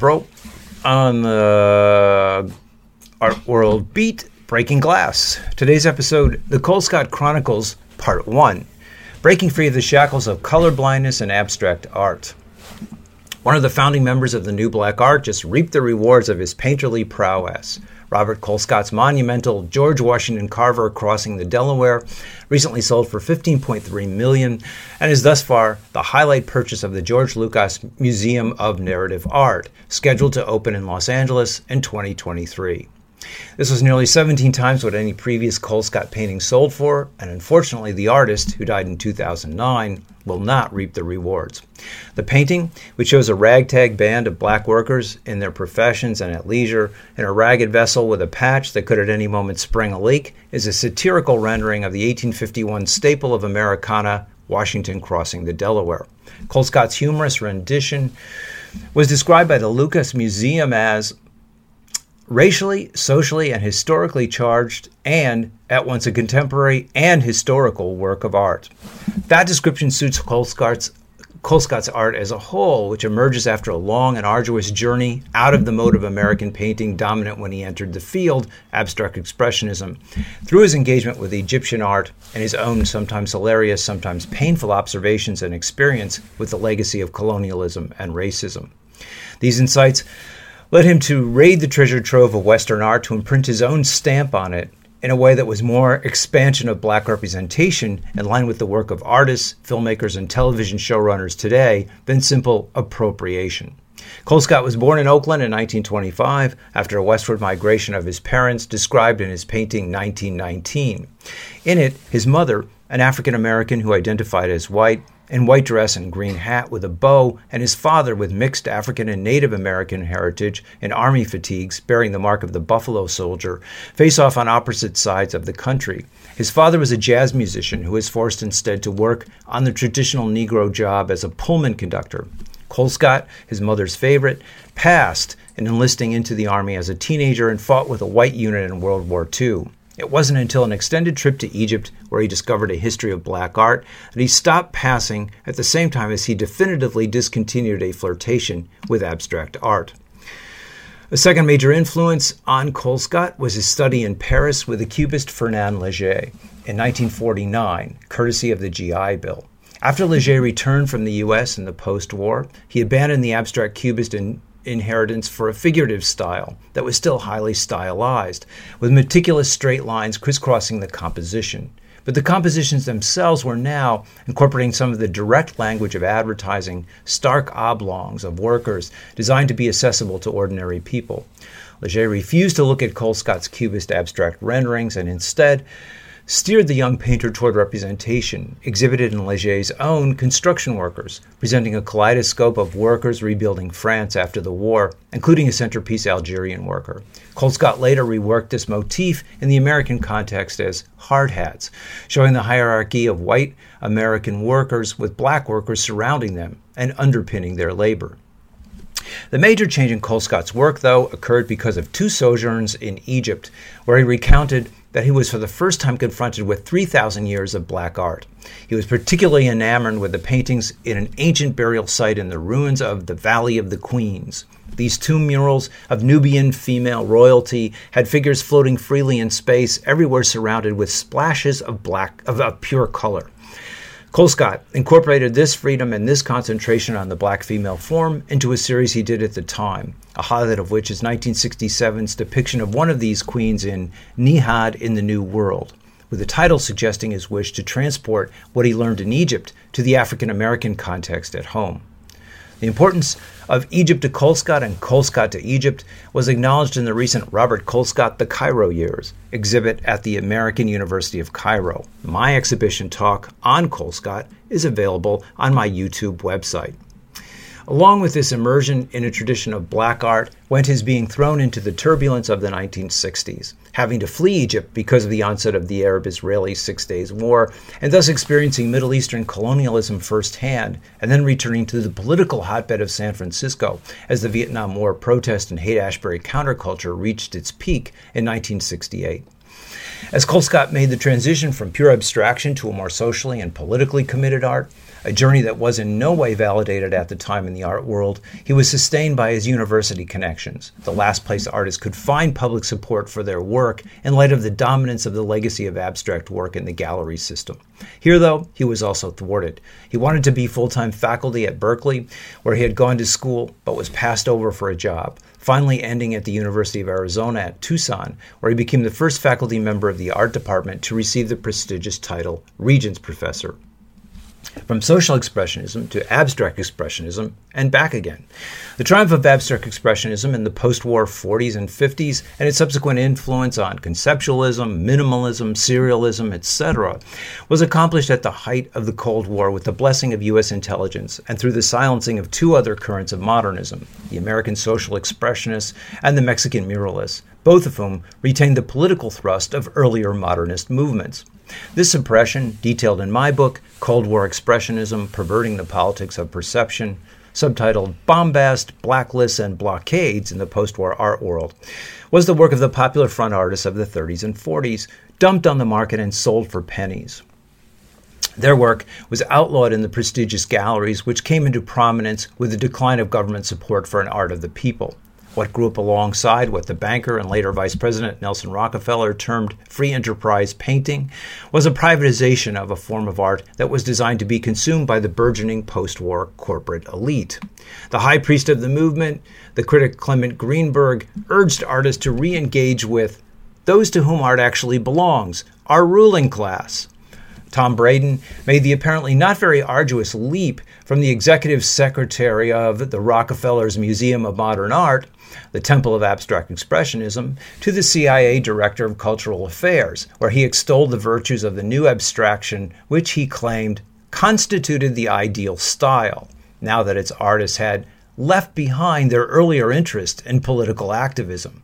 Broe on the Art World Beat Breaking Glass. Today's episode The Colescott Chronicles, Part 1 Breaking Free of the Shackles of Color Blindness and Abstract Art. One of the founding members of the New Black Art just reaped the rewards of his painterly prowess. Robert Colescott's monumental George Washington Carver crossing the Delaware recently sold for 15.3 million and is thus far the highlight purchase of the George Lucas Museum of Narrative Art, scheduled to open in Los Angeles in 2023. This was nearly 17 times what any previous Colescott painting sold for, and unfortunately, the artist, who died in 2009, will not reap the rewards. The painting, which shows a ragtag band of black workers in their professions and at leisure in a ragged vessel with a patch that could at any moment spring a leak, is a satirical rendering of the 1851 staple of Americana, Washington crossing the Delaware. Colescott's humorous rendition was described by the Lucas Museum as racially, socially, and historically charged, and at once a contemporary and historical work of art. That description suits Colescott's, Colescott's art as a whole, which emerges after a long and arduous journey out of the mode of American painting dominant when he entered the field, abstract expressionism, through his engagement with Egyptian art and his own sometimes hilarious, sometimes painful observations and experience with the legacy of colonialism and racism. These insights led him to raid the treasure trove of Western art to imprint his own stamp on it in a way that was more expansion of black representation in line with the work of artists, filmmakers, and television showrunners today than simple appropriation. Colescott was born in Oakland in 1925 after a westward migration of his parents, described in his painting 1919. In it, his mother, an African American who identified as white, in white dress and green hat with a bow, and his father with mixed African and Native American heritage in army fatigues bearing the mark of the buffalo soldier, face off on opposite sides of the country. His father was a jazz musician who was forced instead to work on the traditional Negro job as a Pullman conductor. Colescott, his mother's favorite, passed in enlisting into the Army as a teenager and fought with a white unit in World War II. It wasn't until an extended trip to Egypt, where he discovered a history of black art, that he stopped passing at the same time as he definitively discontinued a flirtation with abstract art. A second major influence on Colescott was his study in Paris with the cubist Fernand Léger in 1949, courtesy of the GI Bill. After Léger returned from the U.S. in the post war, he abandoned the abstract cubist in inheritance for a figurative style that was still highly stylized, with meticulous straight lines crisscrossing the composition. But the compositions themselves were now incorporating some of the direct language of advertising, stark oblongs of workers designed to be accessible to ordinary people. Léger refused to look at Colescott's cubist abstract renderings and instead steered the young painter toward representation, exhibited in Léger's own Construction Workers, presenting a kaleidoscope of workers rebuilding France after the war, including a centerpiece Algerian worker. Colescott later reworked this motif in the American context as hard hats, showing the hierarchy of white American workers with black workers surrounding them and underpinning their labor. The major change in Colescott's work, though, occurred because of two sojourns in Egypt, where he recounted that he was for the first time confronted with 3,000 years of black art. He was particularly enamored with the paintings in an ancient burial site in the ruins of the Valley of the Queens. These two murals of Nubian female royalty had figures floating freely in space, everywhere surrounded with splashes of black of, of pure color. Colescott incorporated this freedom and this concentration on the black female form into a series he did at the time, a highlight of which is 1967's depiction of one of these queens in Nihad in the New World, with the title suggesting his wish to transport what he learned in Egypt to the African American context at home. The importance of Egypt to Colescott and Colescott to Egypt was acknowledged in the recent Robert Colescott The Cairo Years exhibit at the American University of Cairo. My exhibition talk on Colescott is available on my YouTube website. Along with this immersion in a tradition of black art went his being thrown into the turbulence of the 1960s, having to flee Egypt because of the onset of the Arab Israeli Six Days War, and thus experiencing Middle Eastern colonialism firsthand, and then returning to the political hotbed of San Francisco as the Vietnam War protest and Haight Ashbury counterculture reached its peak in 1968. As Colescott made the transition from pure abstraction to a more socially and politically committed art, a journey that was in no way validated at the time in the art world, he was sustained by his university connections, the last place artists could find public support for their work in light of the dominance of the legacy of abstract work in the gallery system. Here, though, he was also thwarted. He wanted to be full time faculty at Berkeley, where he had gone to school but was passed over for a job, finally ending at the University of Arizona at Tucson, where he became the first faculty member of the art department to receive the prestigious title Regents Professor from social expressionism to abstract expressionism and back again. The triumph of abstract expressionism in the post war 40s and 50s and its subsequent influence on conceptualism, minimalism, serialism, etc., was accomplished at the height of the Cold War with the blessing of U.S. intelligence and through the silencing of two other currents of modernism the American social expressionists and the Mexican muralists, both of whom retained the political thrust of earlier modernist movements. This impression, detailed in my book, Cold War Expressionism Perverting the Politics of Perception, subtitled Bombast, Blacklists, and Blockades in the Postwar Art World, was the work of the popular front artists of the 30s and 40s, dumped on the market and sold for pennies. Their work was outlawed in the prestigious galleries, which came into prominence with the decline of government support for an art of the people what grew up alongside what the banker and later Vice President Nelson Rockefeller termed free enterprise painting was a privatization of a form of art that was designed to be consumed by the burgeoning post war corporate elite. The high priest of the movement, the critic Clement Greenberg, urged artists to re engage with those to whom art actually belongs, our ruling class. Tom Braden made the apparently not very arduous leap from the executive secretary of the Rockefeller's Museum of Modern Art the Temple of Abstract Expressionism, to the CIA Director of Cultural Affairs, where he extolled the virtues of the new abstraction, which he claimed constituted the ideal style, now that its artists had left behind their earlier interest in political activism.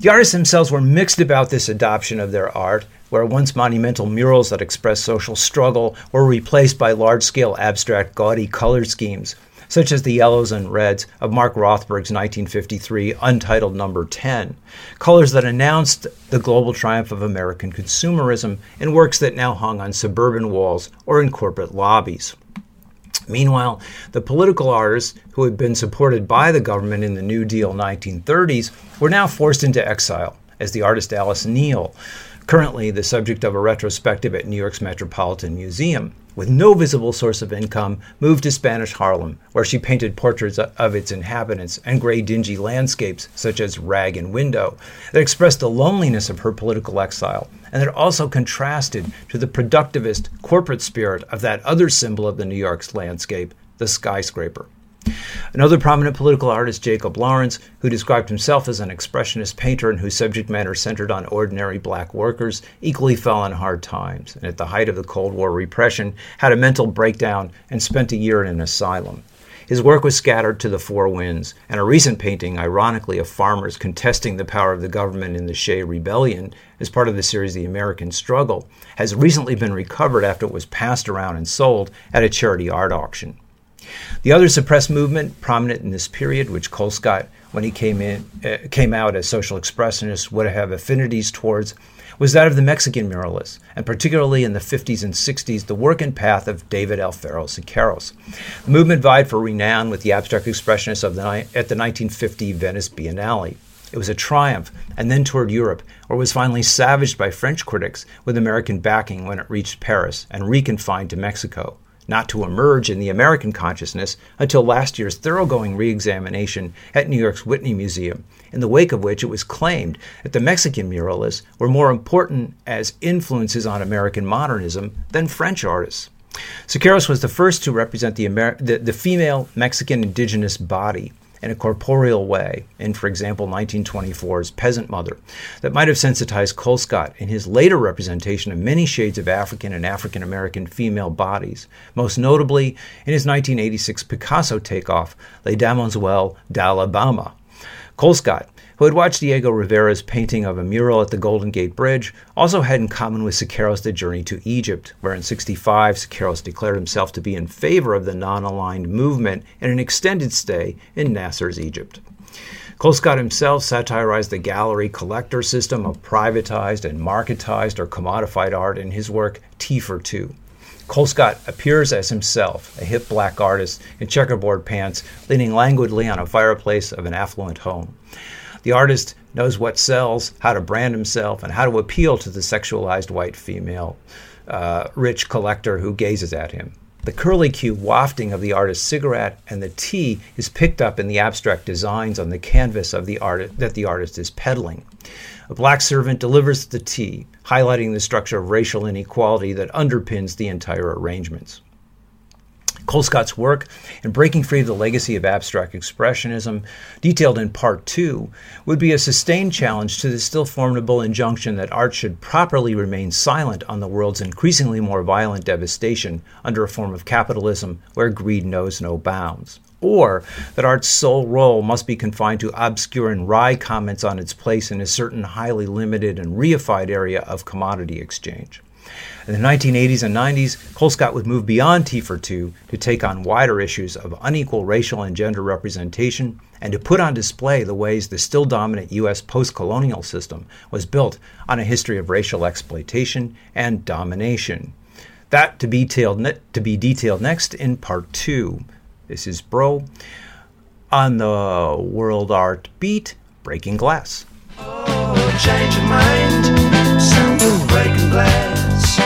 The artists themselves were mixed about this adoption of their art, where once monumental murals that expressed social struggle were replaced by large scale abstract gaudy color schemes, such as the yellows and reds of Mark Rothko's 1953 untitled number 10, colors that announced the global triumph of American consumerism in works that now hung on suburban walls or in corporate lobbies. Meanwhile, the political artists who had been supported by the government in the New Deal 1930s were now forced into exile, as the artist Alice Neel, currently the subject of a retrospective at New York's Metropolitan Museum, with no visible source of income, moved to Spanish Harlem, where she painted portraits of its inhabitants and gray, dingy landscapes, such as Rag and Window, that expressed the loneliness of her political exile, and that also contrasted to the productivist corporate spirit of that other symbol of the New York's landscape, the skyscraper. Another prominent political artist, Jacob Lawrence, who described himself as an expressionist painter and whose subject matter centered on ordinary black workers, equally fell on hard times, and at the height of the Cold War repression, had a mental breakdown and spent a year in an asylum. His work was scattered to the four winds, and a recent painting, ironically, of farmers contesting the power of the government in the Shea Rebellion as part of the series The American Struggle, has recently been recovered after it was passed around and sold at a charity art auction. The other suppressed movement prominent in this period, which Colescott, when he came in, uh, came out as social expressionist, would have affinities towards, was that of the Mexican muralists, and particularly in the 50s and 60s, the work and path of David Alfaro Siqueiros. The movement vied for renown with the abstract expressionists of the, at the 1950 Venice Biennale. It was a triumph, and then toured Europe, it was finally savaged by French critics with American backing when it reached Paris and reconfined to Mexico not to emerge in the American consciousness until last year's thoroughgoing re examination at New York's Whitney Museum, in the wake of which it was claimed that the Mexican muralists were more important as influences on American modernism than French artists. Siqueiros was the first to represent the, Amer- the, the female Mexican indigenous body in a corporeal way in, for example, 1924's Peasant Mother, that might have sensitized Colescott in his later representation of many shades of African and African American female bodies, most notably in his 1986 Picasso takeoff, Les Demoiselles d'Alabama. Colescott who had watched Diego Rivera's painting of a mural at the Golden Gate Bridge, also had in common with Siqueiros the journey to Egypt, where in 65 Siqueiros declared himself to be in favor of the non aligned movement in an extended stay in Nasser's Egypt. Colescott himself satirized the gallery collector system of privatized and marketized or commodified art in his work Tea for Two. Colescott appears as himself, a hip black artist in checkerboard pants, leaning languidly on a fireplace of an affluent home. The artist knows what sells, how to brand himself, and how to appeal to the sexualized white female uh, rich collector who gazes at him. The curly curlicue wafting of the artist's cigarette and the tea is picked up in the abstract designs on the canvas of the art that the artist is peddling. A black servant delivers the tea, highlighting the structure of racial inequality that underpins the entire arrangements. Colescott's work in breaking free of the legacy of abstract expressionism, detailed in Part 2, would be a sustained challenge to the still formidable injunction that art should properly remain silent on the world's increasingly more violent devastation under a form of capitalism where greed knows no bounds. Or that art's sole role must be confined to obscure and wry comments on its place in a certain highly limited and reified area of commodity exchange. In the 1980s and 90s, Colescott would move beyond Tea for Two to take on wider issues of unequal racial and gender representation and to put on display the ways the still dominant U.S. post colonial system was built on a history of racial exploitation and domination. That to be detailed, to be detailed next in part two. This is Broe on the World Art Beat Breaking Glass. Oh, change your mind, breaking glass.